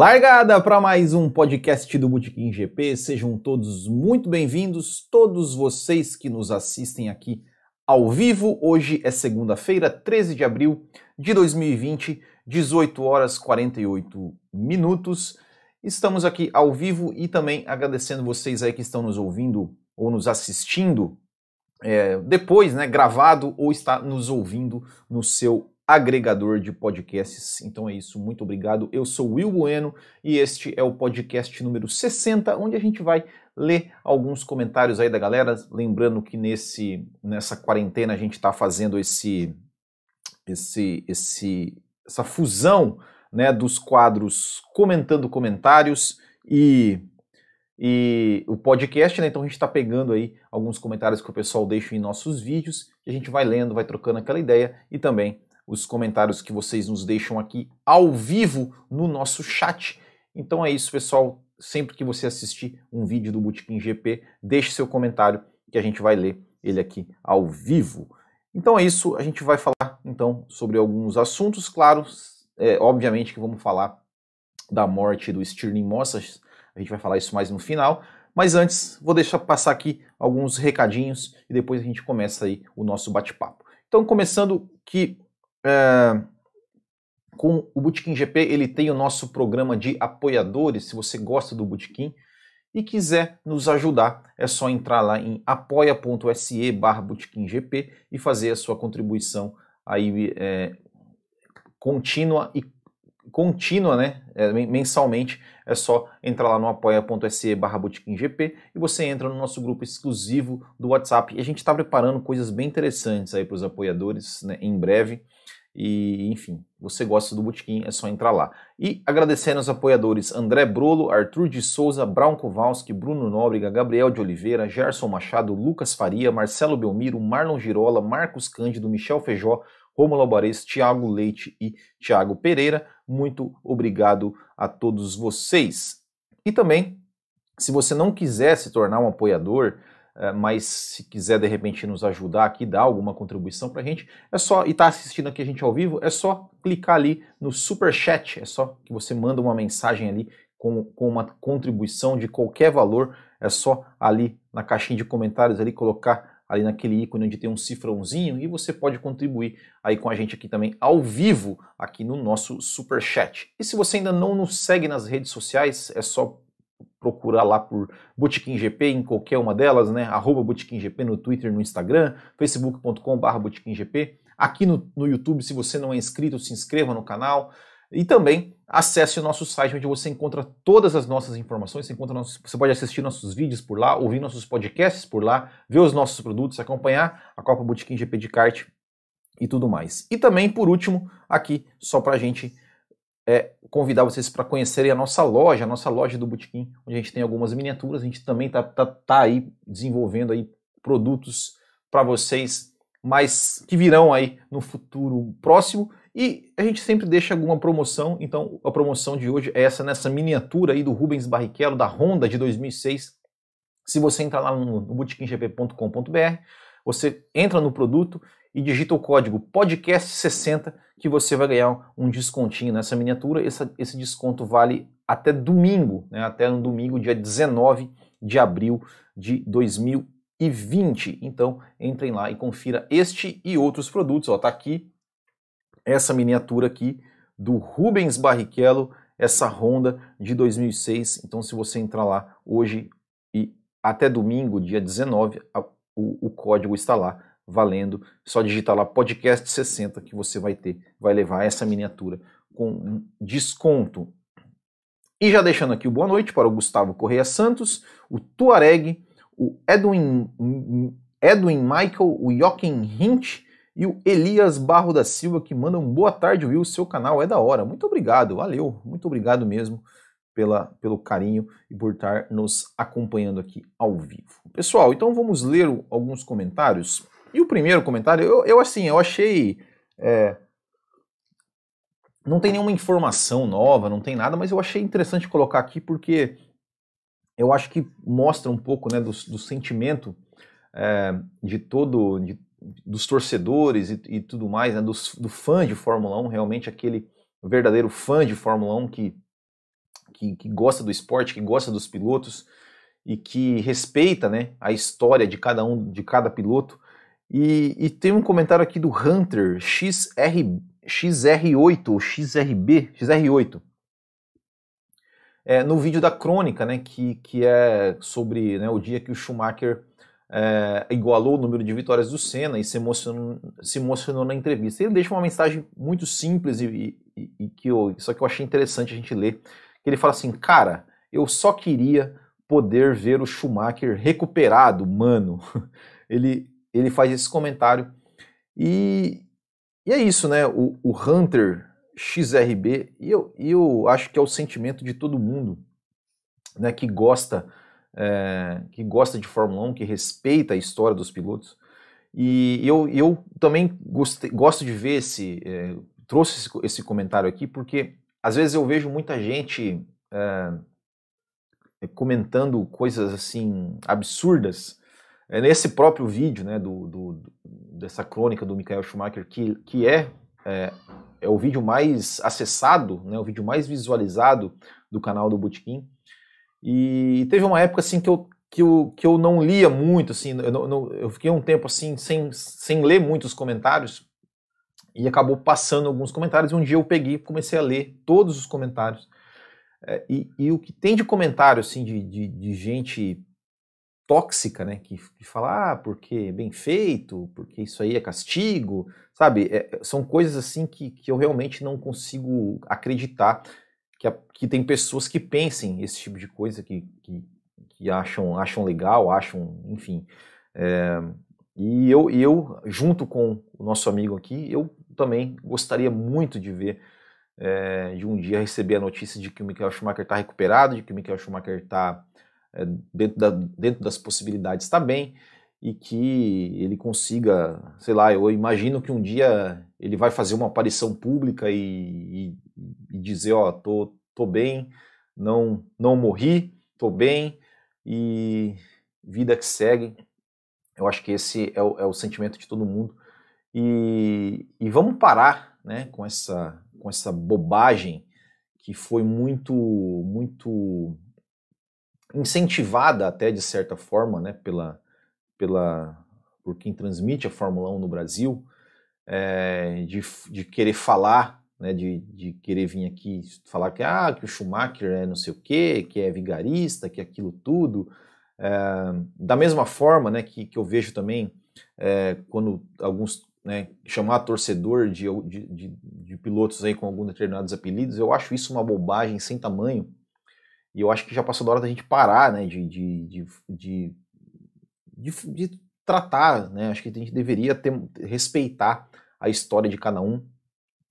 Largada para mais um podcast do Botequim GP. Sejam todos muito bem-vindos, todos vocês que nos assistem aqui ao vivo. Hoje é segunda-feira, 13 de abril de 2020, 18 horas 48 minutos. Estamos aqui ao vivo e também agradecendo vocês aí que estão nos ouvindo ou nos assistindo é, depois, né, gravado ou está nos ouvindo no seu agregador de podcasts. Então é isso, muito obrigado. Eu sou Will Bueno e este é o podcast número 60, onde a gente vai ler alguns comentários aí da galera. Lembrando que nesse nessa quarentena a gente está fazendo esse esse esse essa fusão, né, dos quadros comentando comentários e e o podcast, né? Então a gente está pegando aí alguns comentários que o pessoal deixa em nossos vídeos e a gente vai lendo, vai trocando aquela ideia e também os comentários que vocês nos deixam aqui ao vivo no nosso chat. Então é isso, pessoal. Sempre que você assistir um vídeo do Bootkin GP, deixe seu comentário que a gente vai ler ele aqui ao vivo. Então é isso, a gente vai falar então sobre alguns assuntos, claro, é, obviamente que vamos falar da morte do Stirling Mossas, a gente vai falar isso mais no final, mas antes vou deixar passar aqui alguns recadinhos e depois a gente começa aí o nosso bate-papo. Então começando que é, com o Bootkin GP, ele tem o nosso programa de apoiadores. Se você gosta do Bootkin e quiser nos ajudar, é só entrar lá em apoia.se barra GP e fazer a sua contribuição aí é, contínua e contínua, né, é, mensalmente, é só entrar lá no apoia.se barra e você entra no nosso grupo exclusivo do WhatsApp. E a gente está preparando coisas bem interessantes aí para os apoiadores né, em breve. E, enfim, você gosta do Botequim, é só entrar lá. E agradecendo aos apoiadores André Brolo, Arthur de Souza, Brown Kowalski, Bruno Nóbrega, Gabriel de Oliveira, Gerson Machado, Lucas Faria, Marcelo Belmiro, Marlon Girola, Marcos Cândido, Michel Feijó, Romulo Alvarez, Tiago Leite e Tiago Pereira. Muito obrigado a todos vocês. E também, se você não quiser se tornar um apoiador, é, mas se quiser de repente nos ajudar aqui, dar alguma contribuição para a gente, é só, e está assistindo aqui a gente ao vivo, é só clicar ali no Super Chat, é só que você manda uma mensagem ali com, com uma contribuição de qualquer valor, é só ali na caixinha de comentários ali colocar ali naquele ícone onde tem um cifrãozinho e você pode contribuir aí com a gente aqui também ao vivo aqui no nosso Super Chat. E se você ainda não nos segue nas redes sociais, é só procurar lá por Botequim GP em qualquer uma delas, né? Arroba Botequim GP no Twitter, no Instagram, facebook.com.br Botequim. Aqui no, no YouTube, se você não é inscrito, se inscreva no canal. E também acesse o nosso site onde você encontra todas as nossas informações. Você, encontra nossos, você pode assistir nossos vídeos por lá, ouvir nossos podcasts por lá, ver os nossos produtos, acompanhar a Copa Botequim GP de kart e tudo mais. E também, por último, aqui, só para a gente é, convidar vocês para conhecerem a nossa loja, a nossa loja do Botequim, onde a gente tem algumas miniaturas. A gente também está tá, tá aí desenvolvendo aí produtos para vocês, mas que virão aí no futuro próximo. E a gente sempre deixa alguma promoção, então a promoção de hoje é essa nessa miniatura aí do Rubens Barrichello, da Honda de 2006. Se você entrar lá no, no botequimgp.com.br, você entra no produto e digita o código podcast60 que você vai ganhar um descontinho nessa miniatura. Esse, desconto vale até domingo, né, até no domingo, dia 19 de abril de 2020. Então, entrem lá e confira este e outros produtos. Ó, tá aqui essa miniatura aqui do Rubens Barrichello, essa Honda de 2006. Então, se você entrar lá hoje e até domingo, dia 19, o, o código está lá valendo. Só digitar lá podcast 60 que você vai ter, vai levar essa miniatura com desconto. E já deixando aqui o boa noite para o Gustavo Correia Santos, o Tuareg, o Edwin, Edwin Michael, o Joaquim Hint e o Elias Barro da Silva que mandam boa tarde, Will, seu canal é da hora. Muito obrigado, valeu, muito obrigado mesmo pela, pelo carinho e por estar nos acompanhando aqui ao vivo. Pessoal, então vamos ler alguns comentários. E o primeiro comentário, eu, eu assim, eu achei. É, não tem nenhuma informação nova, não tem nada, mas eu achei interessante colocar aqui porque eu acho que mostra um pouco né, do, do sentimento é, de todo. De, dos torcedores e, e tudo mais, né, dos, do fã de Fórmula 1, realmente aquele verdadeiro fã de Fórmula 1 que que, que gosta do esporte, que gosta dos pilotos e que respeita né, a história de cada um, de cada piloto. E, e tem um comentário aqui do Hunter XR, XR8, XRB, XR8. É, no vídeo da crônica, né, que, que é sobre né, o dia que o Schumacher é, igualou o número de vitórias do Senna e se emocionou, se emocionou na entrevista. Ele deixa uma mensagem muito simples e, e, e que eu, só que eu achei interessante a gente ler. Que ele fala assim, cara, eu só queria poder ver o Schumacher recuperado, mano. ele, ele faz esse comentário e, e é isso, né? O, o Hunter XRB, e eu, eu acho que é o sentimento de todo mundo né, que gosta é, que gosta de Fórmula 1, que respeita a história dos pilotos. E eu, eu também gostei, gosto de ver esse. É, trouxe esse, esse, comentário aqui, porque às vezes eu vejo muita gente é, comentando coisas assim absurdas. Nesse próprio vídeo né, do, do, dessa crônica do Michael Schumacher, que, que é, é, é o vídeo mais acessado, né, o vídeo mais visualizado do canal do Bootkin. E teve uma época assim que eu, que eu, que eu não lia muito, assim, eu, não, eu fiquei um tempo assim sem, sem ler muitos comentários e acabou passando alguns comentários. E um dia eu peguei e comecei a ler todos os comentários. É, e, e, o que tem de comentário assim de, de, de gente tóxica, né, que, que fala, ah, porque é bem feito, porque isso aí é castigo, sabe? É, são coisas assim que, que eu realmente não consigo acreditar que, a, que tem pessoas que pensem esse tipo de coisa, que, que, que acham, acham legal, acham, enfim. É, e eu, eu, junto com o nosso amigo aqui, eu também gostaria muito de ver, é, de um dia receber a notícia de que o Michael Schumacher está recuperado, de que o Michael Schumacher está é, dentro, da, dentro das possibilidades, está bem, e que ele consiga, sei lá, eu imagino que um dia ele vai fazer uma aparição pública e, e, e dizer, ó, tô, tô bem, não, não morri, tô bem e vida que segue. Eu acho que esse é o, é o sentimento de todo mundo. E, e vamos parar né, com, essa, com essa bobagem que foi muito, muito incentivada até de certa forma né, pela, pela, por quem transmite a Fórmula 1 no Brasil, é, de, de querer falar, né, de, de querer vir aqui falar que, ah, que o Schumacher é não sei o quê, que é vigarista, que é aquilo tudo. É, da mesma forma né, que, que eu vejo também é, quando alguns né, chamar torcedor de, de, de, pilotos aí com alguns determinados apelidos, eu acho isso uma bobagem sem tamanho. E eu acho que já passou da hora da gente parar né, de, de, de de, de tratar, né? Acho que a gente deveria ter, respeitar a história de cada um,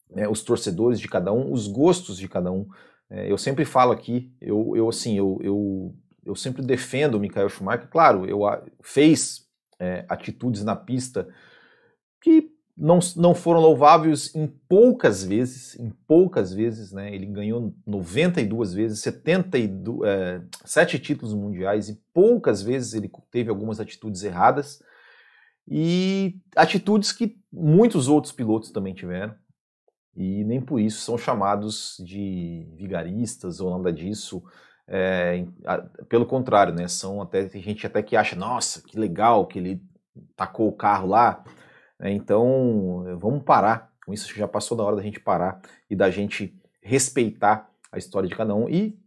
né? os torcedores de cada um, os gostos de cada um. É, eu sempre falo aqui, eu, eu assim, eu, eu, eu sempre defendo o Michael Schumacher. Claro, eu fez é, atitudes na pista que não, não foram louváveis em poucas vezes, em poucas vezes, né? Ele ganhou 92 vezes, 72, é, sete títulos mundiais e poucas vezes ele teve algumas atitudes erradas e atitudes que muitos outros pilotos também tiveram e nem por isso são chamados de vigaristas ou nada disso. É, pelo contrário, né? São até tem gente até que acha, nossa, que legal que ele tacou o carro lá. Né? Então, vamos parar com isso, já passou da hora da gente parar e da gente respeitar a história de cada um. E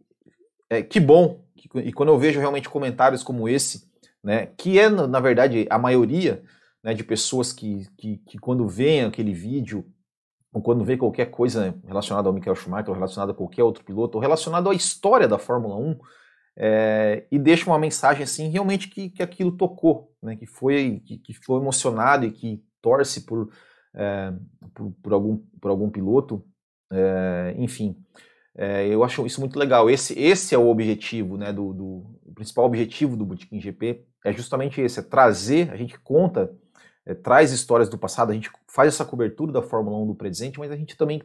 é, que bom, que, e quando eu vejo realmente comentários como esse, né, que é, na verdade, a maioria né, de pessoas que, que, que quando veem aquele vídeo ou quando vê qualquer coisa relacionada ao Michael Schumacher, ou relacionada a qualquer outro piloto, ou relacionado à história da Fórmula 1, é, e deixa uma mensagem assim, realmente que, que aquilo tocou, né, que, foi, que, que foi emocionado e que torce por, é, por, por, algum, por algum piloto, é, enfim. É, eu acho isso muito legal. Esse, esse é o objetivo, né, do, do o principal objetivo do Bootkin GP é justamente esse, é trazer, a gente conta, é, traz histórias do passado, a gente faz essa cobertura da Fórmula 1 do presente, mas a gente também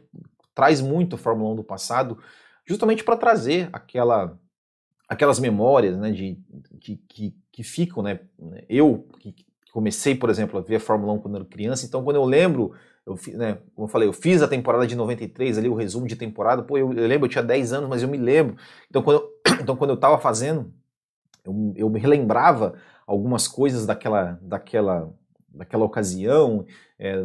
traz muito a Fórmula 1 do passado, justamente para trazer aquela, aquelas memórias, né, de, que, que, que ficam, né, eu, que, comecei, por exemplo, a ver a Fórmula 1 quando era criança, então quando eu lembro, eu, né, como eu falei, eu fiz a temporada de 93 ali, o resumo de temporada, pô, eu, eu lembro, eu tinha 10 anos, mas eu me lembro. Então quando eu, então, quando eu tava fazendo, eu, eu me relembrava algumas coisas daquela, daquela, daquela ocasião, é,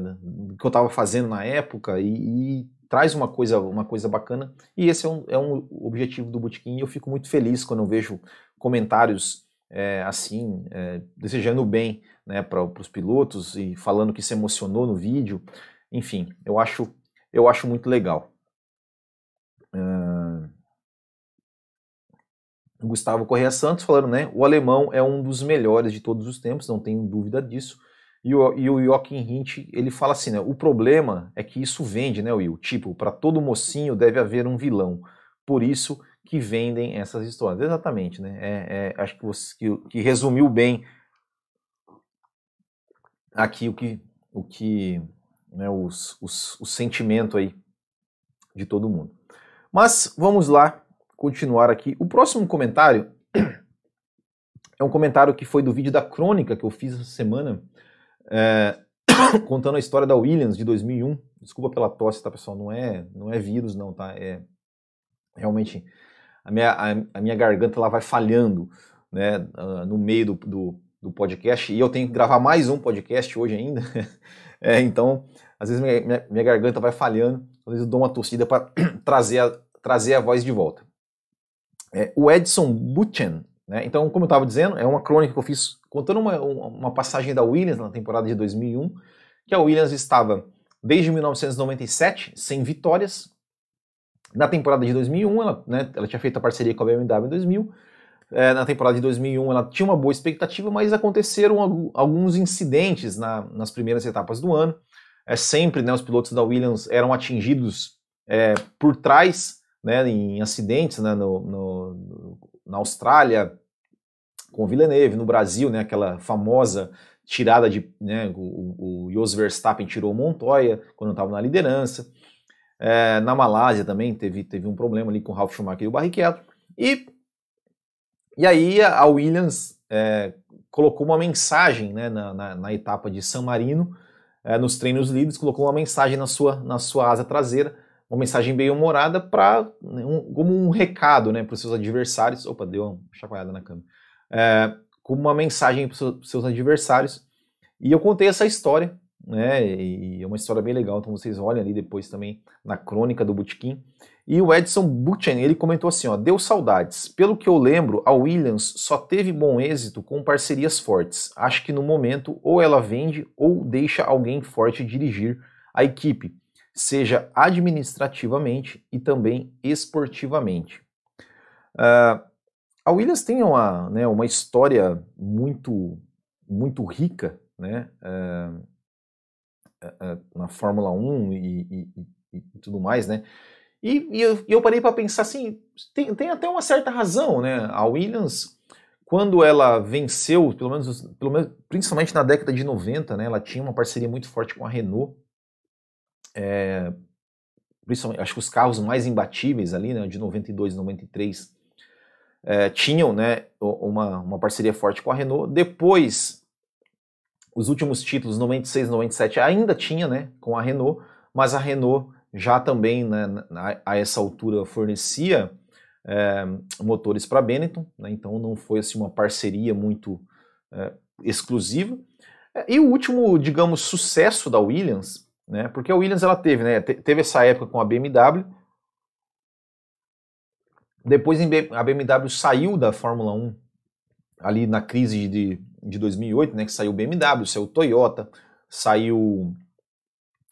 que eu estava fazendo na época, e, e, traz uma coisa, uma coisa bacana. E esse é um, é um objetivo do Botequim, e eu fico muito feliz quando eu vejo comentários é, assim, é, desejando bem né, para os pilotos e falando que se emocionou no vídeo. Enfim, eu acho, eu acho muito legal. Uh... Gustavo Correia Santos falando, né? O alemão é um dos melhores de todos os tempos, não tenho dúvida disso. E o, e o Joachim Hint, ele fala assim, né? O problema é que isso vende, né, Will? Tipo, para todo mocinho deve haver um vilão. Por isso que vendem essas histórias. Exatamente, né? É, é, acho que, você, que, que, resumiu bem aqui o que, o que né, os, os, o sentimento aí de todo mundo. Mas vamos lá continuar aqui. O próximo comentário é um comentário que foi do vídeo da crônica que eu fiz essa semana, é, contando a história da Williams de 2001. Desculpa pela tosse, tá, pessoal? Não é, não é vírus, não, tá? É realmente a minha, a, a minha garganta ela vai falhando, né, uh, no meio do, do, do, podcast. E eu tenho que gravar mais um podcast hoje ainda. é, então, às vezes minha, minha, minha garganta vai falhando. Às vezes eu dou uma torcida para trazer a, trazer a voz de volta é, o Edson Butchen. Né? Então, como eu estava dizendo, é uma crônica que eu fiz contando uma, uma passagem da Williams na temporada de 2001, que a Williams estava desde 1997 sem vitórias. Na temporada de 2001, ela, né, ela tinha feito a parceria com a BMW em 2000. É, na temporada de 2001, ela tinha uma boa expectativa, mas aconteceram alguns incidentes na, nas primeiras etapas do ano. É, sempre né, os pilotos da Williams eram atingidos é, por trás né, em acidentes né, no, no, na Austrália, com Villeneuve, no Brasil, né, aquela famosa tirada de. Né, o, o Jos Verstappen tirou o Montoya quando estava na liderança. É, na Malásia também teve, teve um problema ali com o Ralf Schumacher e o Barrichello. E, e aí a Williams é, colocou uma mensagem né, na, na, na, etapa de San Marino, é, nos treinos livres, colocou uma mensagem na sua, na sua asa traseira, uma mensagem bem humorada para né, um, como um recado né, para os seus adversários. Opa, deu uma chacoalhada na câmera. É, como uma mensagem para os seus adversários. E eu contei essa história, né? E é uma história bem legal, então vocês olhem ali depois também na crônica do Butkin. E o Edson Butchen, ele comentou assim, ó, deu saudades. Pelo que eu lembro, a Williams só teve bom êxito com parcerias fortes. Acho que no momento ou ela vende ou deixa alguém forte dirigir a equipe seja administrativamente e também esportivamente. Uh, a Williams tem uma, né, uma história muito, muito rica né, uh, na Fórmula 1 e, e, e, tudo mais, né? E, e eu, eu, parei para pensar assim, tem, tem, até uma certa razão, né? A Williams, quando ela venceu, pelo menos, pelo menos principalmente na década de 90, né, ela tinha uma parceria muito forte com a Renault, é, principalmente, acho que os carros mais imbatíveis ali, né, de 92 e 93, é, tinham né, uma, uma parceria forte com a Renault. Depois, os últimos títulos, 96 e 97, ainda tinha né, com a Renault, mas a Renault já também, né, a, essa altura, fornecia é, motores para Benetton, né, então não foi assim, uma parceria muito é, exclusiva. E o último, digamos, sucesso da Williams né? Porque a Williams ela teve, né? Teve essa época com a BMW. Depois a BMW saiu da Fórmula 1 ali na crise de, de 2008, né? Que saiu o BMW, saiu o Toyota, saiu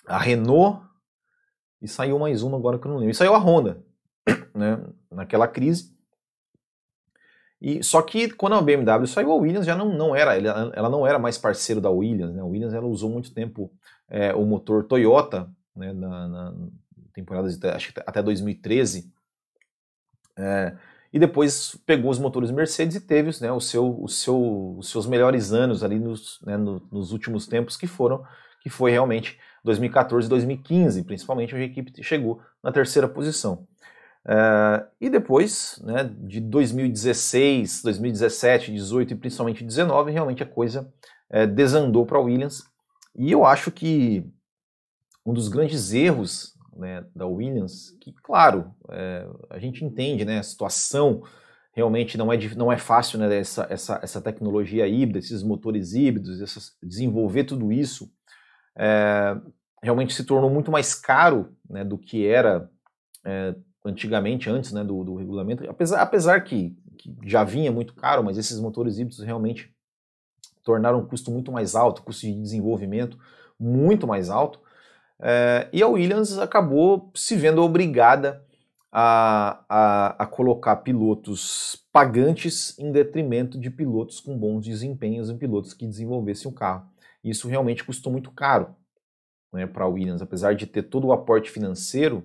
a Renault e saiu mais uma agora que eu não lembro. E saiu a Honda, né? Naquela crise. E, só que quando a BMW saiu, a Williams já não, não era, ela, não era mais parceiro da Williams, né? A Williams ela usou muito tempo é, o motor Toyota, né, na, na temporada de, acho que até 2013, é, e depois pegou os motores Mercedes e teve né, o seu, o seu, os seus melhores anos ali nos, né, no, nos últimos tempos, que foram, que foi realmente 2014 e 2015, principalmente, onde a equipe chegou na terceira posição. Uh, e depois, né, de 2016, 2017, 18 e principalmente 19, realmente a coisa é, desandou para a Williams. E eu acho que um dos grandes erros né, da Williams, que claro, é, a gente entende né, a situação realmente não é, não é fácil né, essa, essa, essa tecnologia híbrida, esses motores híbridos, essas, desenvolver tudo isso, é, realmente se tornou muito mais caro né, do que era é, antigamente, antes né, do, do, regulamento, apesar, apesar que, que, já vinha muito caro, mas esses motores híbridos realmente tornaram o custo muito mais alto, custo de desenvolvimento muito mais alto, é, e a Williams acabou se vendo obrigada a, a, a, colocar pilotos pagantes em detrimento de pilotos com bons desempenhos em pilotos que desenvolvessem o carro. Isso realmente custou muito caro né, para a Williams, apesar de ter todo o aporte financeiro,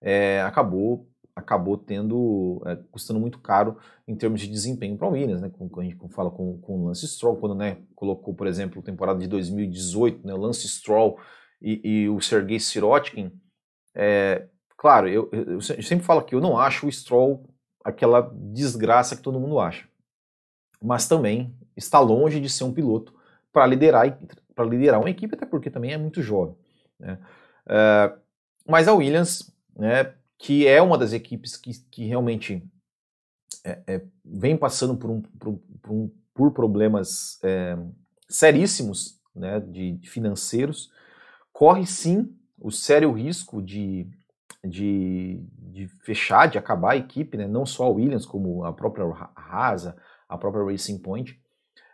é, acabou acabou tendo é, custando muito caro em termos de desempenho para a Williams, né? Quando a gente fala com, com o Lance Stroll, quando né, colocou, por exemplo, a temporada de 2018, né, o Lance Stroll e, e o Sergei Sirotkin, é, Claro, eu, eu, sempre falo que eu não acho o Stroll aquela desgraça que todo mundo acha. Mas também está longe de ser um piloto para liderar, para liderar uma equipe, até porque também é muito jovem. Né? Uh, mas a Williams, né, que é uma das equipes que, que realmente é, é, vem passando por, um, por, um, por problemas é, seríssimos né, de, de financeiros, corre sim o sério risco de de, de fechar, de acabar a equipe, né? não só a Williams, como a própria Haas, a própria Racing Point.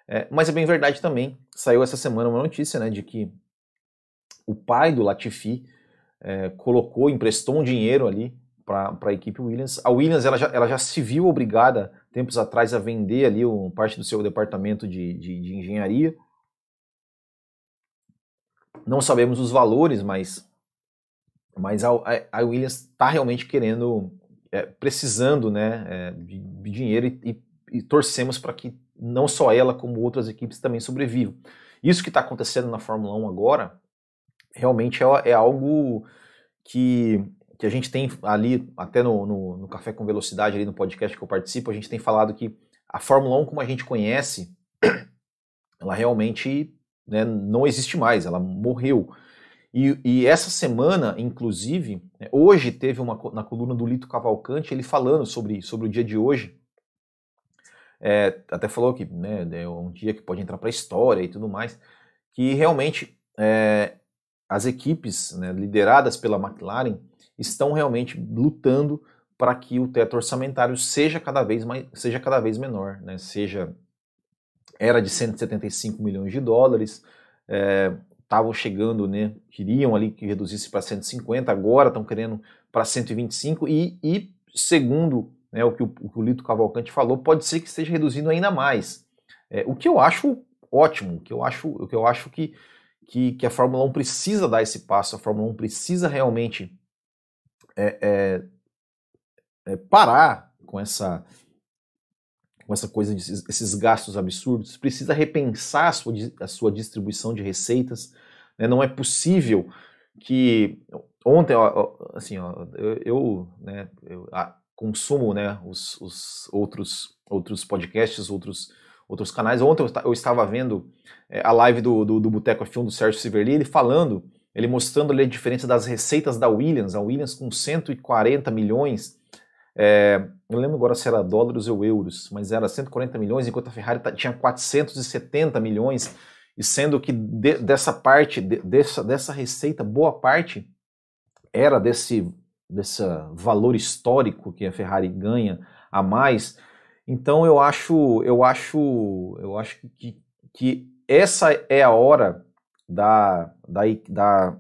É, mas é bem verdade também, saiu essa semana uma notícia né, de que o pai do Latifi é, colocou, emprestou um dinheiro ali para a equipe Williams. A Williams ela já, ela já se viu obrigada, tempos atrás, a vender ali um, parte do seu departamento de, de, de engenharia. Não sabemos os valores, mas mas a, a Williams está realmente querendo, é, precisando né, é, de, de, dinheiro e, e, e torcemos para que não só ela, como outras equipes também sobrevivam. Isso que está acontecendo na Fórmula 1 agora, realmente é, é algo que, que a gente tem ali, até no, no, no, Café com Velocidade, ali no podcast que eu participo, a gente tem falado que a Fórmula 1, como a gente conhece, ela realmente né, não existe mais, ela morreu. E, e, essa semana, inclusive, né, hoje teve uma na coluna do Lito Cavalcante ele falando sobre, sobre o dia de hoje. É, até falou que né, é um dia que pode entrar para a história e tudo mais, que realmente é, as equipes né, lideradas pela McLaren estão realmente lutando para que o teto orçamentário seja cada vez mais seja cada vez menor, né, seja era de 175 milhões de dólares, é, estavam chegando, né, queriam ali que reduzisse para 150, agora estão querendo para 125 e, e segundo né, o, que o, o, que o Lito Cavalcante falou, pode ser que esteja reduzindo ainda mais. É, o que eu acho ótimo, o que eu acho, o que eu acho que, que, que, a Fórmula 1 precisa dar esse passo, a Fórmula 1 precisa realmente é, é, é parar com essa com essa coisa desses gastos absurdos, precisa repensar a sua, a sua distribuição de receitas. Né? Não é possível que ontem, ó, assim, ó, eu, eu, né, eu consumo né, os, os, outros, outros podcasts, outros, outros canais. Ontem eu, eu estava vendo é, a live do, do, do Boteco F1 do Sérgio Siverli, ele falando, ele mostrando ali a diferença das receitas da Williams, a Williams com 140 milhões é, eu lembro agora se era dólares ou euros, mas era 140 milhões, enquanto a Ferrari tinha 470 milhões, e sendo que de, dessa parte, de, dessa, dessa receita, boa parte era desse, desse valor histórico que a Ferrari ganha a mais. Então eu acho, eu acho, eu acho que, que essa é a hora da, da, da,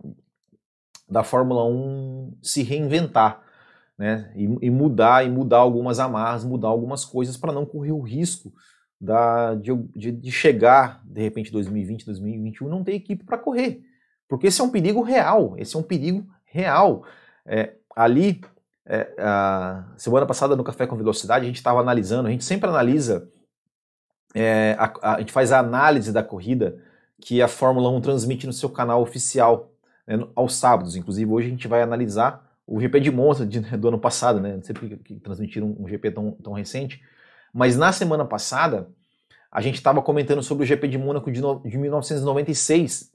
da Fórmula 1 se reinventar né, e, e, mudar e mudar algumas amarras, mudar algumas coisas para não correr o risco da, de, de, de, chegar de repente 2020, 2021 não ter equipe para correr, porque esse é um perigo real, esse é um perigo real. É, ali é, a semana passada no Café com Velocidade a gente estava analisando, a gente sempre analisa, é, a, a, gente faz a análise da corrida que a Fórmula 1 transmite no seu canal oficial né, aos sábados. Inclusive hoje a gente vai analisar o GP de Monza de, do ano passado, né? Não sei porque que transmitiram um GP tão, tão recente. Mas na semana passada, a gente estava comentando sobre o GP de Mônaco de, no, de 1996.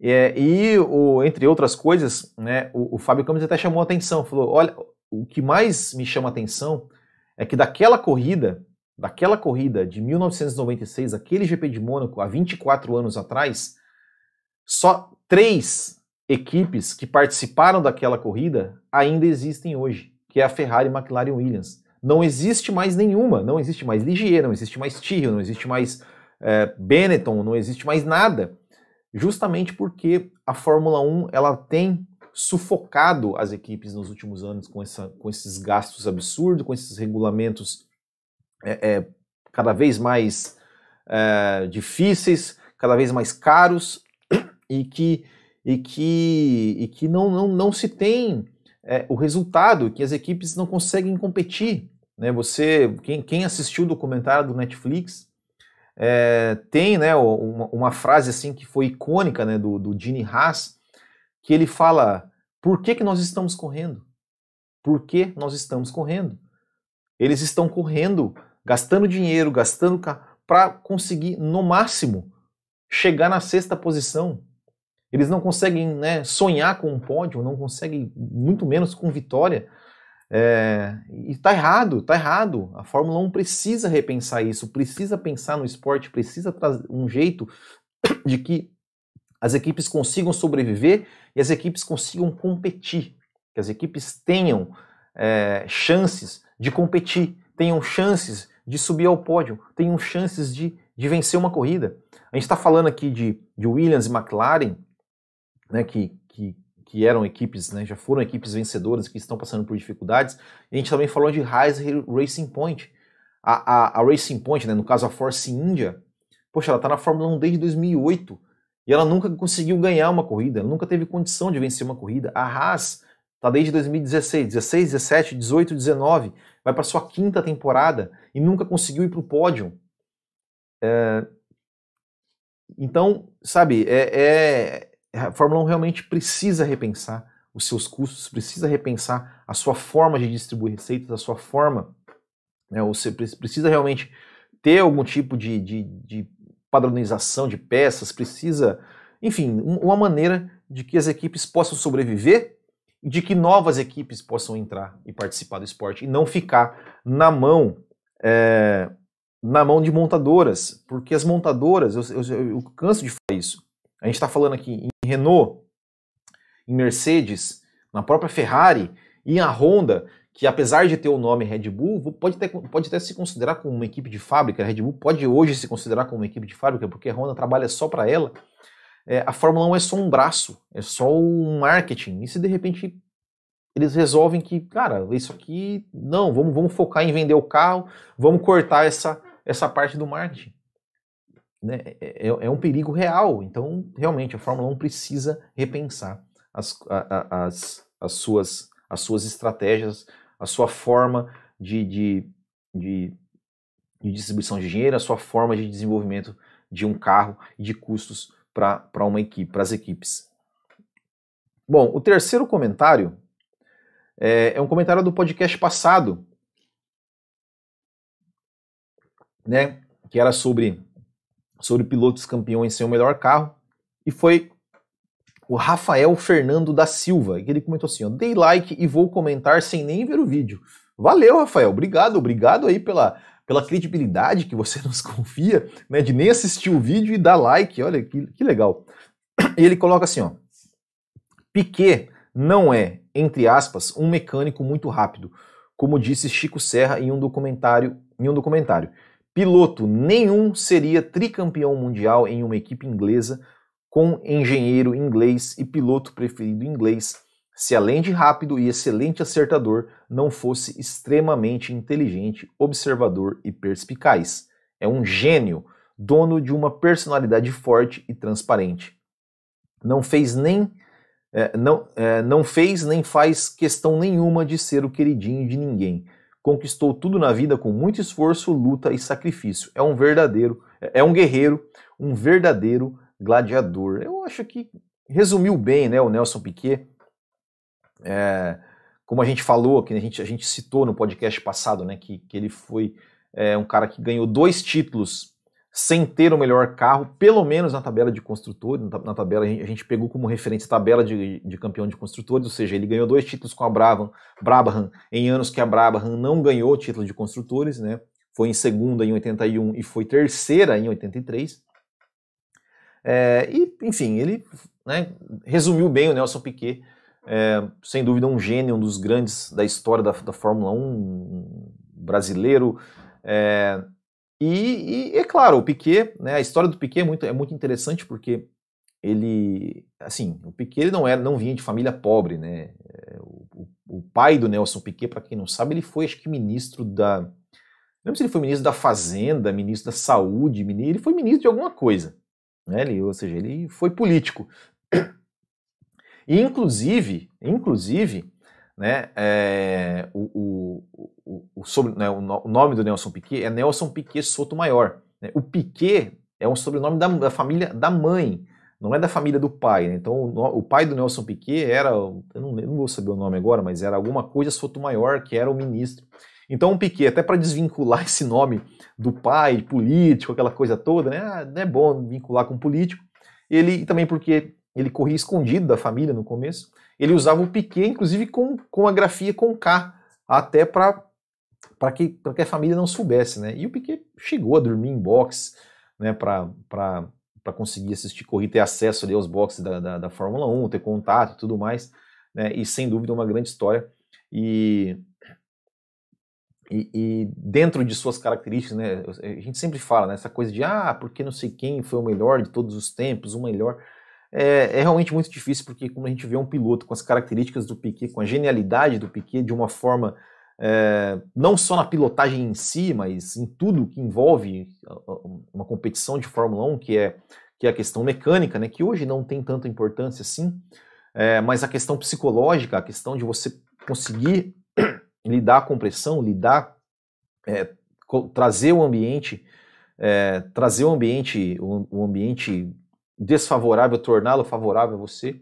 É, e, o, entre outras coisas, né, o, o Fábio Campos até chamou a atenção, falou, olha, o que mais me chama a atenção é que daquela corrida, daquela corrida de 1996, aquele GP de Mônaco, há 24 anos atrás, só três equipes que participaram daquela corrida ainda existem hoje, que é a Ferrari, McLaren e Williams. Não existe mais nenhuma, não existe mais Ligier, não existe mais Tyrrell, não existe mais é, Benetton, não existe mais nada, justamente porque a Fórmula 1 ela tem sufocado as equipes nos últimos anos com, essa, com esses gastos absurdos, com esses regulamentos é, é, cada vez mais é, difíceis, cada vez mais caros e que, e que, e que não, não, não se tem é, o resultado, que as equipes não conseguem competir. Né? Você, quem, quem assistiu o documentário do Netflix, é, tem né, uma, uma, frase assim que foi icônica né, do, do Gene Haas, que ele fala: por que, que nós estamos correndo? Por que nós estamos correndo? Eles estão correndo, gastando dinheiro, gastando para conseguir, no máximo, chegar na sexta posição. Eles não conseguem né, sonhar com um pódio, não conseguem, muito menos com vitória. É, e está errado, está errado. A Fórmula 1 precisa repensar isso, precisa pensar no esporte, precisa trazer um jeito de que as equipes consigam sobreviver e as equipes consigam competir, que as equipes tenham é, chances de competir, tenham chances de subir ao pódio, tenham chances de, de vencer uma corrida. A gente está falando aqui de, de Williams e McLaren, né, que, que, que eram equipes, né, já foram equipes vencedoras que estão passando por dificuldades. A gente também falou de Haas Racing Point. A, a, a Racing Point, né, no caso a Force India, poxa, ela está na Fórmula 1 desde 2008 e ela nunca conseguiu ganhar uma corrida, ela nunca teve condição de vencer uma corrida. A Haas está desde 2016, 16, 17, 18, 19, vai para sua quinta temporada e nunca conseguiu ir para o pódio. É... Então, sabe, é, é, a Fórmula 1 realmente precisa repensar os seus custos, precisa repensar a sua forma de distribuir receitas, a sua forma. Né, você precisa realmente ter algum tipo de, de, de padronização de peças, precisa, enfim, uma maneira de que as equipes possam sobreviver e de que novas equipes possam entrar e participar do esporte e não ficar na mão é, na mão de montadoras, porque as montadoras, eu, eu, eu canso de falar isso. A gente está falando aqui em Renault, em Mercedes, na própria Ferrari e a Honda, que apesar de ter o nome Red Bull, pode até, pode até se considerar como uma equipe de fábrica. A Red Bull pode hoje se considerar como uma equipe de fábrica, porque a Honda trabalha só para ela. É, a Fórmula 1 é só um braço, é só um marketing. E se de repente eles resolvem que, cara, isso aqui, não, vamos, vamos focar em vender o carro, vamos cortar essa, essa parte do marketing. Né? É, é, é um perigo real. Então, realmente, a Fórmula 1 precisa repensar as, a, as, as, suas, as suas estratégias a sua forma de, de, de, de distribuição de dinheiro, a sua forma de desenvolvimento de um carro e de custos para uma equipe, para as equipes. Bom, o terceiro comentário é, é, um comentário do podcast passado, né, que era sobre, sobre pilotos campeões sem o melhor carro, e foi o Rafael Fernando da Silva, que ele comentou assim: ó, dei like e vou comentar sem nem ver o vídeo. Valeu, Rafael, obrigado, obrigado aí pela, pela credibilidade que você nos confia, né, de nem assistir o vídeo e dar like, olha que, que legal. E ele coloca assim, ó, Piquet não é, entre aspas, um mecânico muito rápido, como disse Chico Serra em um documentário, em um documentário. Piloto nenhum seria tricampeão mundial em uma equipe inglesa com engenheiro inglês e piloto preferido inglês, se além de rápido e excelente acertador, não fosse extremamente inteligente, observador e perspicaz. É um gênio, dono de uma personalidade forte e transparente. Não fez nem é, não, é, não fez nem faz questão nenhuma de ser o queridinho de ninguém. Conquistou tudo na vida com muito esforço, luta e sacrifício. É um verdadeiro, é um guerreiro, um verdadeiro gladiador. Eu acho que resumiu bem né, o Nelson Piquet. É, como a gente falou, que a gente, a gente citou no podcast passado, né, que, que ele foi é, um cara que ganhou dois títulos sem ter o melhor carro, pelo menos na tabela de construtores. Na tabela a gente pegou como referência a tabela de, de, campeão de construtores, ou seja, ele ganhou dois títulos com a Brabham, Brabham em anos que a Brabham não ganhou o título de construtores, né? Foi em segunda em 81 e foi terceira em 83. É, e, enfim, ele né, resumiu bem o Nelson Piquet, é, sem dúvida um gênio, um dos grandes da história da, da Fórmula 1, um brasileiro. É, e, e, é claro, o Piquet, né, a história do Piquet é muito, é muito interessante porque ele, assim, o Piquet não era, não vinha de família pobre, né? É, o, o, o pai do Nelson Piquet, para quem não sabe, ele foi, acho que ministro da, não lembro se ele foi ministro da Fazenda, ministro da Saúde, ele foi ministro de alguma coisa, né? Ele, ou seja, ele foi político. E inclusive, inclusive, né, é, o, o, o, sobre, né, o, nome do Nelson Piquet é Nelson Piquet Sotomayor. Né? O Piquet é um sobrenome da, da, família da mãe, não é da família do pai. Né? Então, o, pai do Nelson Piquet era, eu não, eu não, vou saber o nome agora, mas era alguma coisa Sotomayor, que era o ministro. Então, o Piquet, até para desvincular esse nome do pai, político, aquela coisa toda, né? Ah, é bom vincular com político. Ele também porque ele corria escondido da família no começo ele usava o Piquet, inclusive com, com a grafia com K, até para que, que a família não soubesse, né? E o Piquet chegou a dormir em box, né, para conseguir assistir corrida, ter acesso ali aos boxes da, da, da, Fórmula 1, ter contato e tudo mais, né? E sem dúvida uma grande história. E, e, e, dentro de suas características, né, a gente sempre fala, né, essa coisa de, ah, porque não sei quem foi o melhor de todos os tempos, o melhor é, é, realmente muito difícil, porque como a gente vê um piloto com as características do Piquet, com a genialidade do Piquet, de uma forma é, não só na pilotagem em si, mas em tudo que envolve uma competição de Fórmula 1, que é, que é a questão mecânica, né, que hoje não tem tanta importância assim, é, mas a questão psicológica, a questão de você conseguir lidar com pressão, lidar, é, trazer o ambiente, é, trazer o ambiente, o, o ambiente desfavorável, torná-lo favorável a você.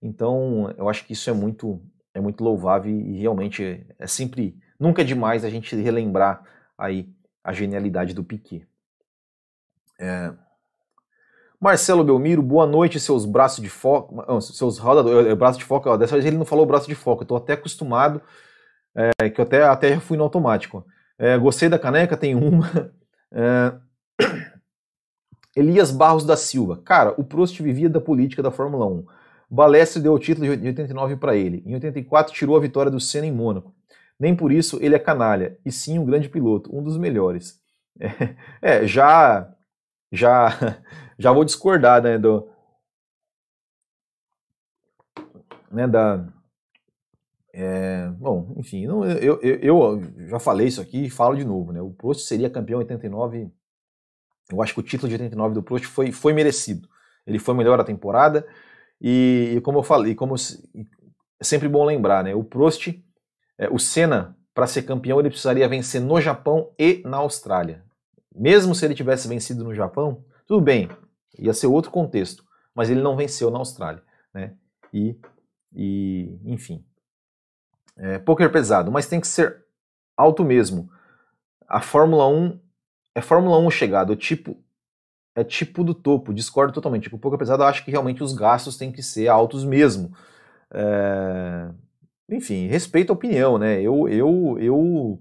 Então, eu acho que isso é muito é muito louvável e realmente é sempre nunca é demais a gente relembrar aí a genialidade do Piquet. É... Marcelo Belmiro, boa noite, seus braços de foco, seus rodadores, é, braço de foco, dessa vez ele não falou braço de foco, eu tô até acostumado, é, que eu até, até fui no automático. É, gostei da caneca, tem uma. É... Elias Barros da Silva. Cara, o Prost vivia da política da Fórmula 1. Balestre deu o título de 89 para ele. Em 84 tirou a vitória do Senna em Mônaco. Nem por isso ele é canalha, e sim um grande piloto, um dos melhores. É, é já já já vou discordar, né, do né, da é, bom, enfim, não, eu, eu, eu, já falei isso aqui e falo de novo, né? O Prost seria campeão em 89 eu acho que o título de 89 do Prost foi, foi merecido. Ele foi melhor a temporada e, e como eu falei, como é sempre bom lembrar, né? O Prost, é, o Senna, para ser campeão, ele precisaria vencer no Japão e na Austrália. Mesmo se ele tivesse vencido no Japão, tudo bem, ia ser outro contexto, mas ele não venceu na Austrália, né? E, e enfim, é, poker pesado, mas tem que ser alto mesmo. A Fórmula 1 é Fórmula 1 chegado, tipo é tipo do topo, discordo totalmente. Tipo, pouco apesar, eu acho que realmente os gastos têm que ser altos mesmo. É... Enfim, respeito a opinião, né? Eu, eu, eu,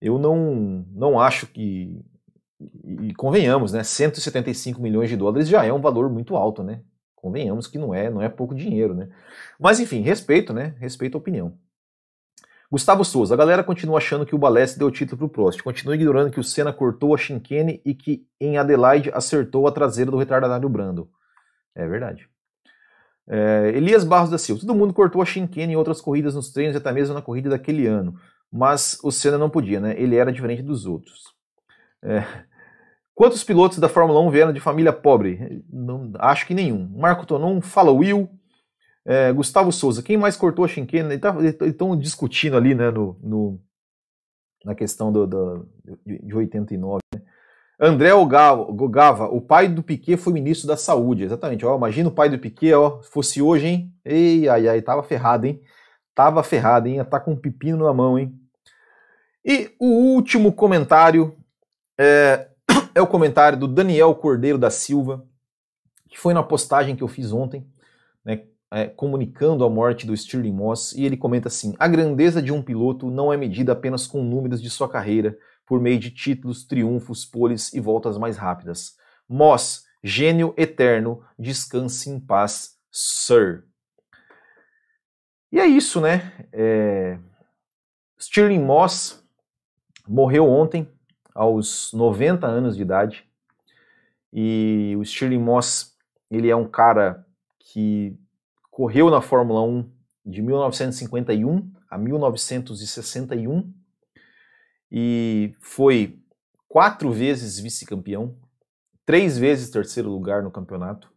eu não, não acho que. E convenhamos, né? 175 milhões de dólares já é um valor muito alto, né? Convenhamos que não é, não é pouco dinheiro, né? Mas enfim, respeito, né? Respeito a opinião. Gustavo Souza, a galera continua achando que o Balestre deu título pro Prost. Continua ignorando que o Senna cortou a Shinkane e que em Adelaide acertou a traseira do retardatário Brando. É verdade. É, Elias Barros da Silva. Todo mundo cortou a Shinkane em outras corridas nos treinos até mesmo na corrida daquele ano. Mas o Senna não podia, né? Ele era diferente dos outros. É, quantos pilotos da Fórmula 1 vieram de família pobre? Não, acho que nenhum. Marco Tonon, fala Will. É, Gustavo Souza, quem mais cortou a Shinkane? Eles tá, estão discutindo ali né, no, no, na questão do, do, de 89. Né? André Ogava, o pai do Piquet foi ministro da Saúde, exatamente. Ó, imagina o pai do Piquet, ó, fosse hoje, hein? Ei, ai, ai, tava ferrado, hein? Tava ferrado, hein? Tá com um pepino na mão, hein? E o último comentário é é o comentário do Daniel Cordeiro da Silva, que foi na postagem que eu fiz ontem, né, é, comunicando a morte do Stirling Moss, e ele comenta assim: a grandeza de um piloto não é medida apenas com números de sua carreira, por meio de títulos, triunfos, poles e voltas mais rápidas. Moss, gênio eterno, descanse em paz, Sir. E é isso, né? É... Stirling Moss morreu ontem, aos 90 anos de idade. E o Stirling Moss, ele é um cara que correu na Fórmula 1 de 1951 a 1961 e foi quatro vezes vice-campeão, três vezes terceiro lugar no campeonato.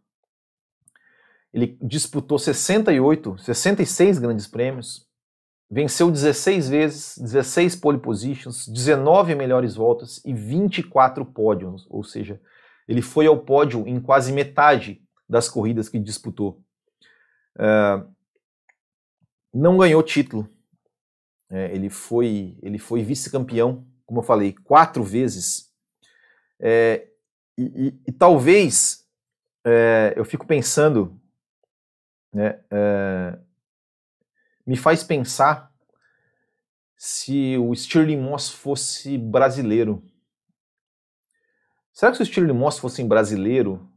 Ele disputou 68, 66 grandes prêmios, venceu 16 vezes, 16 pole positions, 19 melhores voltas e 24 pódios, ou seja, ele foi ao pódio em quase metade das corridas que disputou. Uh, não ganhou título. É, ele foi, ele foi vice-campeão, como eu falei, quatro vezes. É, e, e, e, talvez é, eu fico pensando né, é, me faz pensar se o Stirling Moss fosse brasileiro. Será que se o Stirling Moss fosse brasileiro,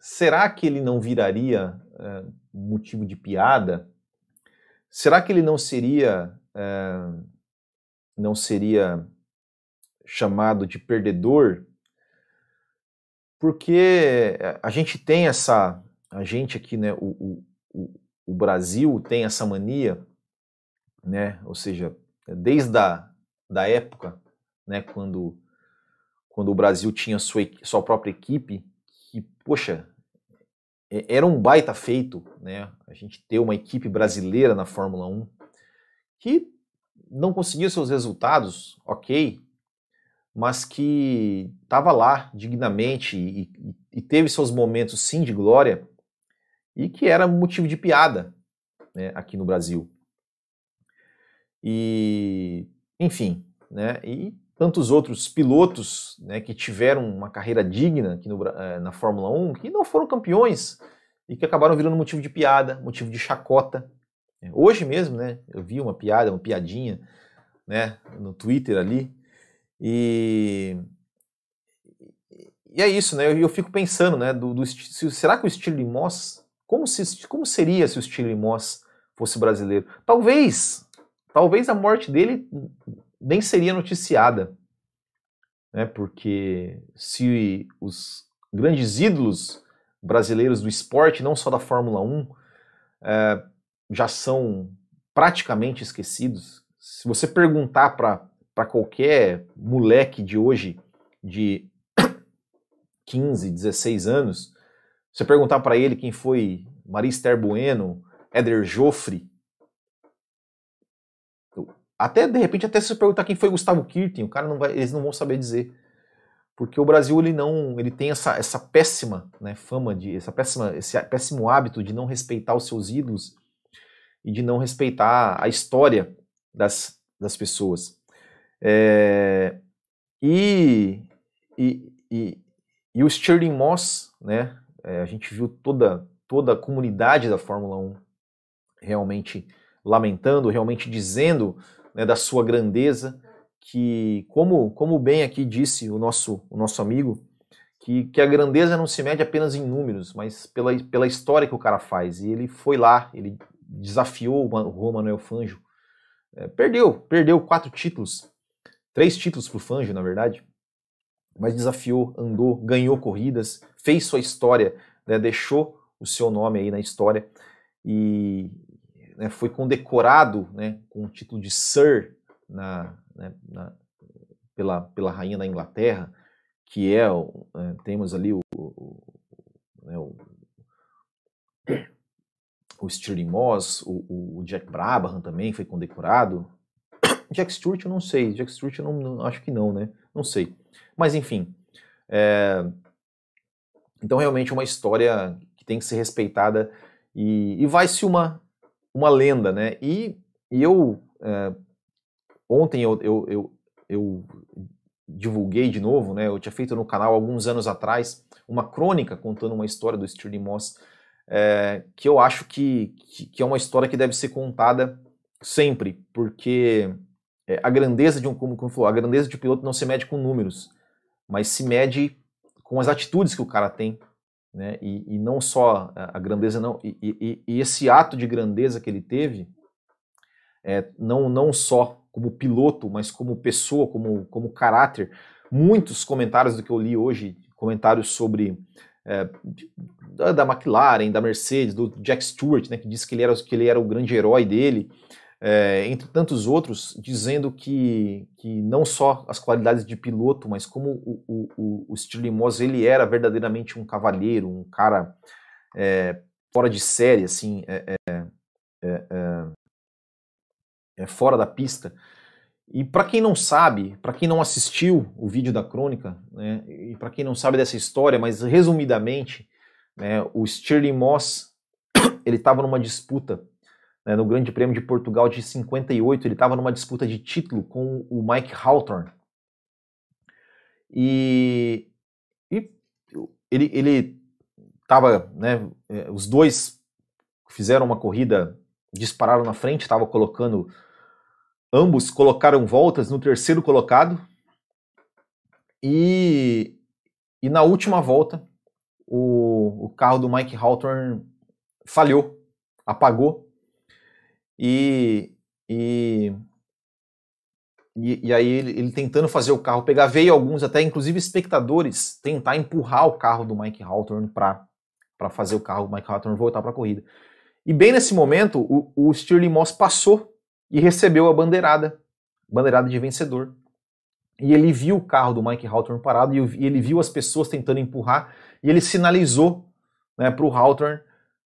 será que ele não viraria é, motivo de piada? Será que ele não seria é, não seria chamado de perdedor? Porque a gente tem essa, a gente aqui, né, o, o, o Brasil tem essa mania né? Ou seja, desde a da época, né, quando quando o Brasil tinha sua, sua própria equipe, que, poxa, era um baita feito, né? A gente ter uma equipe brasileira na Fórmula 1 que não conseguia seus resultados, ok, mas que estava lá dignamente e, e, e, teve seus momentos sim de glória e que era motivo de piada né, aqui no Brasil. E, enfim, né? E tantos outros pilotos né, que tiveram uma carreira digna aqui no, eh, na Fórmula 1 que não foram campeões e que acabaram virando motivo de piada, motivo de chacota. Hoje mesmo, né, eu vi uma piada, uma piadinha, né, no Twitter ali, e, e é isso, né, eu, eu fico pensando, né, do, do, será que o Stirling Moss, como, se, como seria se o Stirling Moss fosse brasileiro? Talvez, talvez a morte dele nem seria noticiada, né? Porque se os grandes ídolos brasileiros do esporte, não só da Fórmula 1, é, já são praticamente esquecidos. Se você perguntar para qualquer moleque de hoje, de 15, 16 anos, você perguntar para ele quem foi Marister Bueno, Éder Joffre, até, de repente, até se perguntar quem foi Gustavo Kirten, o cara não vai, eles não vão saber dizer. Porque o Brasil, ele não, ele tem essa, essa péssima né, fama, de, essa péssima, esse péssimo hábito de não respeitar os seus ídolos e de não respeitar a história das, das pessoas. É, e, e, e, e, o Stirling Moss, né, é, a gente viu toda, toda a comunidade da Fórmula 1 realmente lamentando, realmente dizendo né, da sua grandeza, que, como, como bem aqui disse o nosso, o nosso amigo, que, que a grandeza não se mede apenas em números, mas pela, pela história que o cara faz. E ele foi lá, ele desafiou o Juan Manuel Fangio, é, perdeu, perdeu quatro títulos, três títulos para o Fangio, na verdade, mas desafiou, andou, ganhou corridas, fez sua história, né, deixou o seu nome aí na história e, né, foi condecorado né, com o título de Sir na, né, na, pela, pela rainha da Inglaterra, que é, é temos ali o, o, né, o, o Stirling Moss, o, o, Jack Brabham também foi condecorado. Jack Stewart eu não sei, Jack Stewart eu não, não acho que não, né? Não sei. Mas enfim, é, então realmente uma história que tem que ser respeitada e, e vai-se uma uma lenda, né? E, e eu, é, ontem eu, eu, eu, eu, divulguei de novo, né? Eu tinha feito no canal alguns anos atrás uma crônica contando uma história do Stirling Moss, é, que eu acho que, que, que, é uma história que deve ser contada sempre, porque é, a grandeza de um, como, como falou, a grandeza de um piloto não se mede com números, mas se mede com as atitudes que o cara tem, né? E, e não só a, grandeza, não, e, e, e, esse ato de grandeza que ele teve, é, não, não só como piloto, mas como pessoa, como, como caráter. Muitos comentários do que eu li hoje, comentários sobre é, da, da, McLaren, da Mercedes, do Jack Stewart, né, que disse que ele era, que ele era o grande herói dele, é, entre tantos outros, dizendo que, que não só as qualidades de piloto, mas como o, o, o Stirling Moss ele era verdadeiramente um cavalheiro, um cara é, fora de série, assim, é, é, é, é fora da pista. E para quem não sabe, para quem não assistiu o vídeo da crônica, né, e para quem não sabe dessa história, mas resumidamente, né, o Stirling Moss ele estava numa disputa né, no Grande Prêmio de Portugal de 58, ele estava numa disputa de título com o Mike Hawthorne. E, e ele, ele né, é, os dois fizeram uma corrida, dispararam na frente, estava colocando, ambos colocaram voltas no terceiro colocado, e, e na última volta, o, o carro do Mike Hawthorne falhou, apagou, e, e, e, aí ele, ele, tentando fazer o carro pegar, veio alguns, até inclusive espectadores, tentar empurrar o carro do Mike Hawthorne para fazer o carro do Mike Hawthorne voltar para a corrida. E bem nesse momento, o, o Stirling Moss passou e recebeu a bandeirada, bandeirada de vencedor. E ele viu o carro do Mike Hawthorne parado e ele viu as pessoas tentando empurrar e ele sinalizou né, para o Hawthorne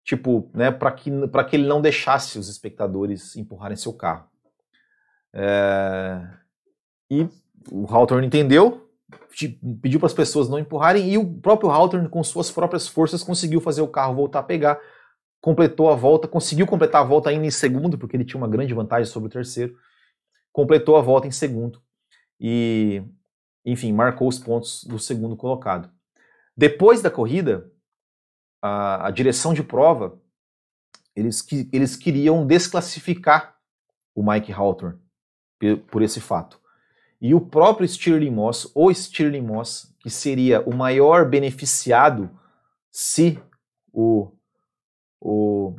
tipo, né, para que, que ele não deixasse os espectadores empurrarem seu carro. É, e o Hawthorne entendeu, pediu para as pessoas não empurrarem, e o próprio Hawthorne, com suas próprias forças, conseguiu fazer o carro voltar a pegar, completou a volta, conseguiu completar a volta ainda em segundo, porque ele tinha uma grande vantagem sobre o terceiro, completou a volta em segundo, e, enfim, marcou os pontos do segundo colocado. Depois da corrida, a, a direção de prova, eles, eles queriam desclassificar o Mike Hawthorne por esse fato. E o próprio Stirling Moss, o Stirling Moss, que seria o maior beneficiado se o, o,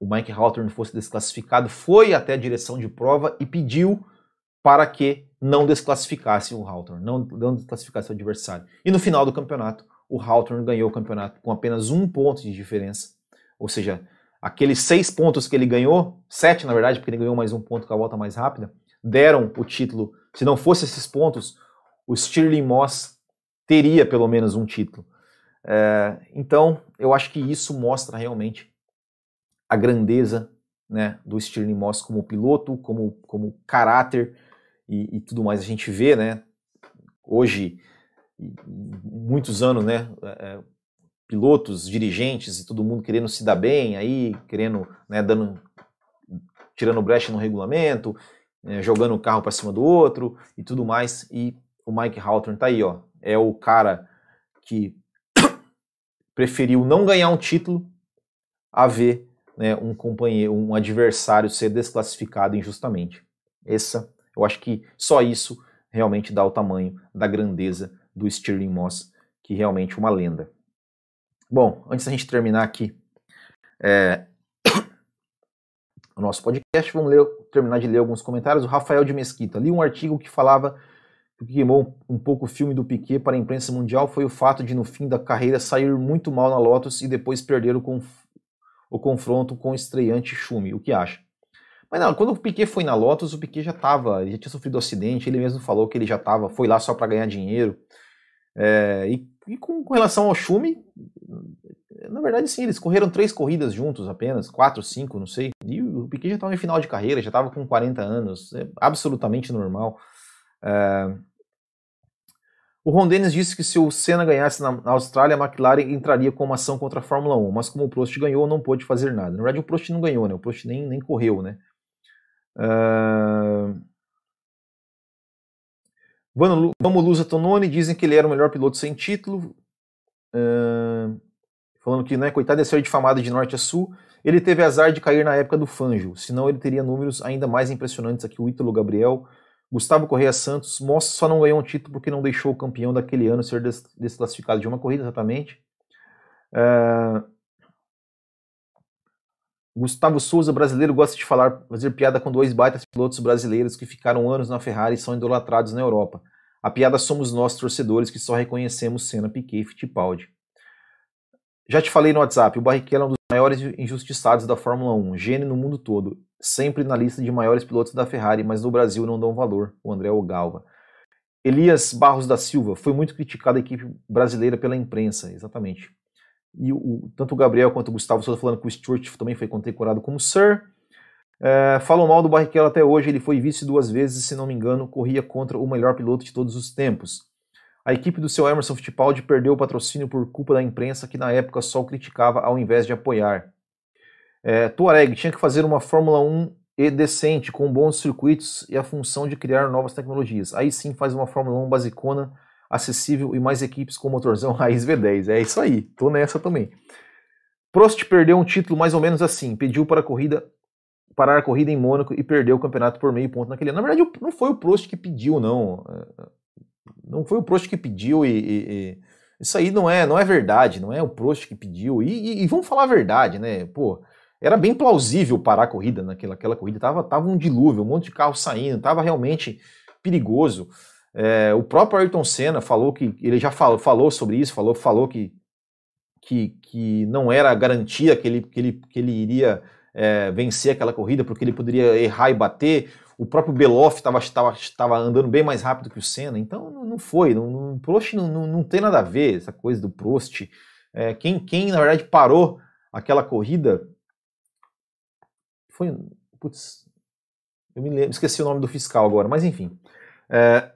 o Mike Hawthorne fosse desclassificado, foi até a direção de prova e pediu para que não desclassificasse o Hawthorne, não, não desclassificasse o adversário. E no final do campeonato, o Hawthorne ganhou o campeonato com apenas um ponto de diferença. Ou seja, aqueles seis pontos que ele ganhou, sete na verdade, porque ele ganhou mais um ponto com a volta mais rápida, deram o título. Se não fosse esses pontos, o Stirling Moss teria pelo menos um título. É, então, eu acho que isso mostra realmente a grandeza né, do Stirling Moss como piloto, como, como caráter e, e tudo mais. A gente vê, né, hoje muitos anos, né? É, é, pilotos, dirigentes e todo mundo querendo se dar bem, aí querendo, né, dando, tirando brecha no regulamento, é, jogando o carro para cima do outro e tudo mais. E o Mike Hawthorne tá aí, ó, é o cara que preferiu não ganhar um título a ver né, um companheiro, um adversário ser desclassificado injustamente. Essa, eu acho que só isso realmente dá o tamanho da grandeza do Stirling Moss, que é realmente uma lenda. Bom, antes da gente terminar aqui é, o nosso podcast, vamos ler, terminar de ler alguns comentários. O Rafael de Mesquita, li um artigo que falava que queimou um pouco o filme do Piquet para a imprensa mundial foi o fato de, no fim da carreira, sair muito mal na Lotus e depois perder o, conf o confronto com o estreante Schumi. O que acha? Mas não, quando o Piquet foi na Lotus, o Piquet já estava, ele já tinha sofrido um acidente, ele mesmo falou que ele já estava, foi lá só para ganhar dinheiro. É, e, e com, relação ao Schumi, na verdade, sim, eles correram três corridas juntos apenas, quatro, cinco, não sei. E o Piquet já estava em final de carreira, já estava com 40 anos, é absolutamente normal. É... O Ron Dennis disse que se o Senna ganhasse na, na, Austrália, a McLaren entraria com uma ação contra a Fórmula 1, mas como o Prost ganhou, não pôde fazer nada. Na verdade, o Prost não ganhou, né? O Prost nem, nem correu, né? Uh... Vamos Tononi, dizem que ele era o melhor piloto sem título. Uh, falando que, né, coitado, ia ser difamado de norte a sul. Ele teve azar de cair na época do Fanjo, senão ele teria números ainda mais impressionantes aqui. O Ítalo Gabriel, Gustavo Correia Santos, mostra só não ganhou um título porque não deixou o campeão daquele ano ser desclassificado de uma corrida, exatamente. Uh, Gustavo Souza, brasileiro, gosta de falar, fazer piada com dois baitas pilotos brasileiros que ficaram anos na Ferrari e são idolatrados na Europa. A piada somos nós, torcedores, que só reconhecemos Senna, Piquet e Fittipaldi. Já te falei no WhatsApp, o Barrichello é um dos maiores injustiçados da Fórmula 1, gênio no mundo todo, sempre na lista de maiores pilotos da Ferrari, mas no Brasil não dão valor, o André Ogalva. Elias Barros da Silva foi muito criticado a equipe brasileira pela imprensa, exatamente e o, tanto o Gabriel quanto o Gustavo Souza falando que o Stuart também foi condecorado como Sir. É, falam mal do Barrichello até hoje, ele foi vice duas vezes, se não me engano, corria contra o melhor piloto de todos os tempos. A equipe do seu Emerson Fittipaldi perdeu o patrocínio por culpa da imprensa que na época só o criticava ao invés de apoiar. É, Tuareg tinha que fazer uma Fórmula 1 e decente, com bons circuitos e a função de criar novas tecnologias. Aí sim faz uma Fórmula 1 basicona acessível e mais equipes com motorzão raiz V10. É isso aí, tô nessa também. Prost perdeu um título mais ou menos assim, pediu para a corrida parar a corrida em Mônaco e perdeu o campeonato por meio ponto naquele ano. Na verdade, não foi o Prost que pediu, não. É, não foi o Prost que pediu e, e, e isso aí não é, não é verdade, não é o Prost que pediu. E, e, vamos falar a verdade, né? Pô, era bem plausível parar a corrida naquela aquela corrida. Tava, tava um dilúvio, um monte de carro saindo, tava realmente perigoso. É, o próprio Ayrton Senna falou que ele já falou, falou sobre isso, falou, falou que, que, que não era garantia que ele, que ele, que ele iria é, vencer aquela corrida, porque ele poderia errar e bater. O próprio Beloff estava andando bem mais rápido que o Senna, então não foi. Não, não, Prost não, não, não tem nada a ver essa coisa do Prost. É, quem, quem, na verdade, parou aquela corrida foi. Putz, eu me lembro, esqueci o nome do fiscal agora, mas enfim. É,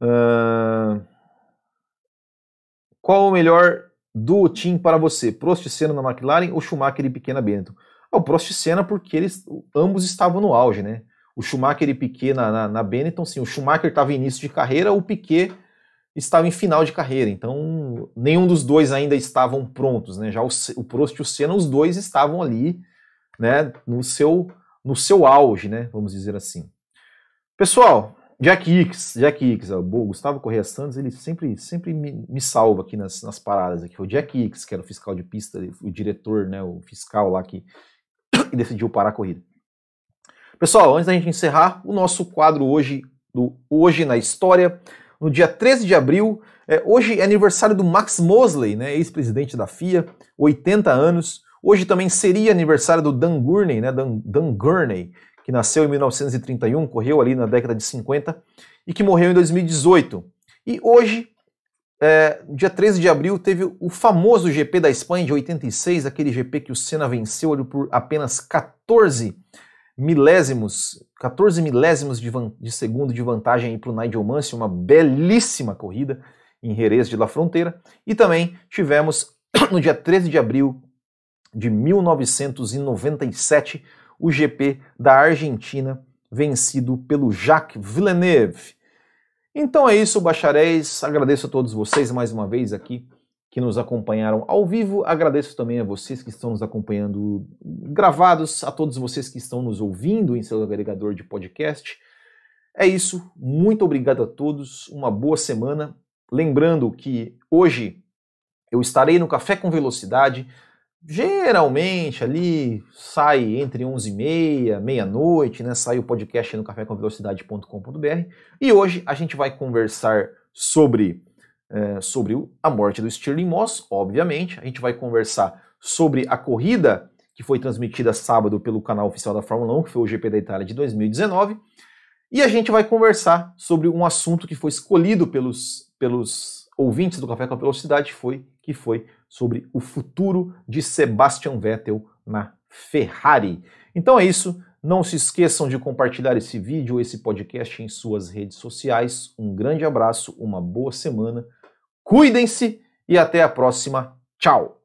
Uh, qual o melhor do time para você? Prost e Senna na McLaren ou Schumacher e Piquet na Benetton? Ah, o Prost e Senna porque eles ambos estavam no auge, né? O Schumacher e Piquet na, na, na Benetton, sim, o Schumacher estava em início de carreira, o Piquet estava em final de carreira, então nenhum dos dois ainda estavam prontos, né? Já o, o Prost e o Senna, os dois estavam ali, né, no seu, no seu auge, né, vamos dizer assim. Pessoal, Jack Hicks, Jack Hicks, o Gustavo Correia Santos, ele sempre, sempre me, me salva aqui nas, nas paradas. Aqui. O Jack Hicks, que era o fiscal de pista, o diretor, né, o fiscal lá que, que decidiu parar a corrida. Pessoal, antes da gente encerrar, o nosso quadro hoje, do Hoje na História, no dia 13 de abril, é, hoje é aniversário do Max Mosley, né, ex-presidente da FIA, 80 anos. Hoje também seria aniversário do Dan Gurney, né, Dan, Dan Gurney, que nasceu em 1931, correu ali na década de 50 e que morreu em 2018. E hoje, é, dia 13 de abril, teve o famoso GP da Espanha de 86, aquele GP que o Senna venceu por apenas 14 milésimos, 14 milésimos de, de segundo de vantagem para o Nigel Mansell, uma belíssima corrida em Jerez de La Fronteira. E também tivemos no dia 13 de abril de 1997 o GP da Argentina, vencido pelo Jacques Villeneuve. Então é isso, bacharéis. Agradeço a todos vocês mais uma vez aqui que nos acompanharam ao vivo. Agradeço também a vocês que estão nos acompanhando gravados, a todos vocês que estão nos ouvindo em seu agregador de podcast. É isso. Muito obrigado a todos. Uma boa semana. Lembrando que hoje eu estarei no Café com Velocidade Geralmente ali sai entre 11 e meia, meia-noite, né? Sai o podcast no cafécomvelocidade.com.br e hoje a gente vai conversar sobre, é, sobre a morte do Stirling Moss, obviamente. A gente vai conversar sobre a corrida que foi transmitida sábado pelo canal oficial da Fórmula 1, que foi o GP da Itália de 2019. E a gente vai conversar sobre um assunto que foi escolhido pelos, pelos ouvintes do Café com a Velocidade, foi, que foi sobre o futuro de Sebastian Vettel na Ferrari. Então é isso. Não se esqueçam de compartilhar esse vídeo, esse podcast em suas redes sociais. Um grande abraço, uma boa semana. Cuidem-se e até a próxima. Tchau!